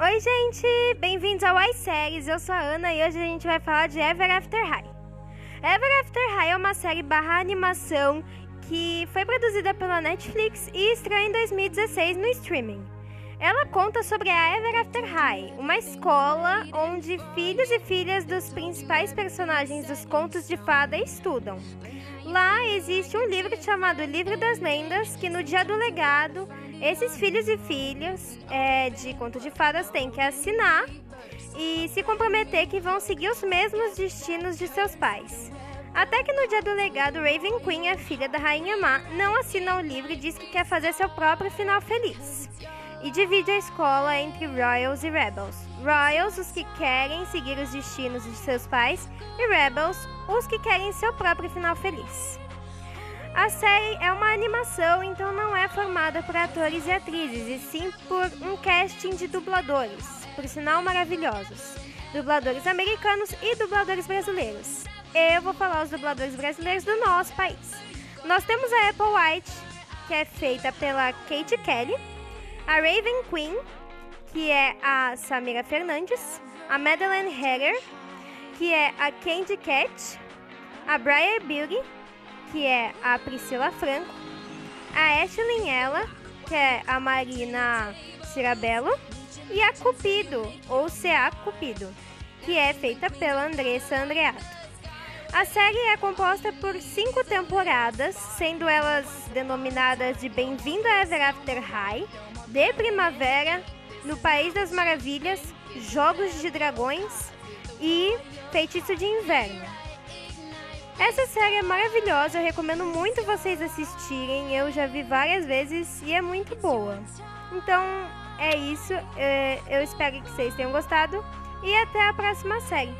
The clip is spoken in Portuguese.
Oi, gente! Bem-vindos ao iSéries. Eu sou a Ana e hoje a gente vai falar de Ever After High. Ever After High é uma série barra animação que foi produzida pela Netflix e estreou em 2016 no streaming. Ela conta sobre a Ever After High, uma escola onde filhos e filhas dos principais personagens dos contos de fada estudam. Lá existe um livro chamado Livro das Lendas, que no dia do legado, esses filhos e filhas é, de conto de fadas têm que assinar e se comprometer que vão seguir os mesmos destinos de seus pais. Até que no dia do legado, Raven Queen, a filha da Rainha Má, não assina o livro e diz que quer fazer seu próprio final feliz e divide a escola entre Royals e Rebels. Royals, os que querem seguir os destinos de seus pais, e Rebels, os que querem seu próprio final feliz. A série é uma animação, então não é formada por atores e atrizes, e sim por um casting de dubladores, por sinal maravilhosos. Dubladores americanos e dubladores brasileiros. Eu vou falar os dubladores brasileiros do nosso país. Nós temos a Apple White, que é feita pela Kate Kelly, a Raven Queen, que é a Samira Fernandes, a Madeleine Hager, que é a Candy Cat, a Briar Beauty, que é a Priscila Franco, a Ashley Ella, que é a Marina Cirabello, e a Cupido, ou CA Cupido, que é feita pela Andressa Andreato. A série é composta por cinco temporadas, sendo elas denominadas de Bem-vindo a Ever After High, De Primavera, No País das Maravilhas, Jogos de Dragões e Feitiço de Inverno. Essa série é maravilhosa, eu recomendo muito vocês assistirem. Eu já vi várias vezes e é muito boa. Então é isso, é, eu espero que vocês tenham gostado e até a próxima série.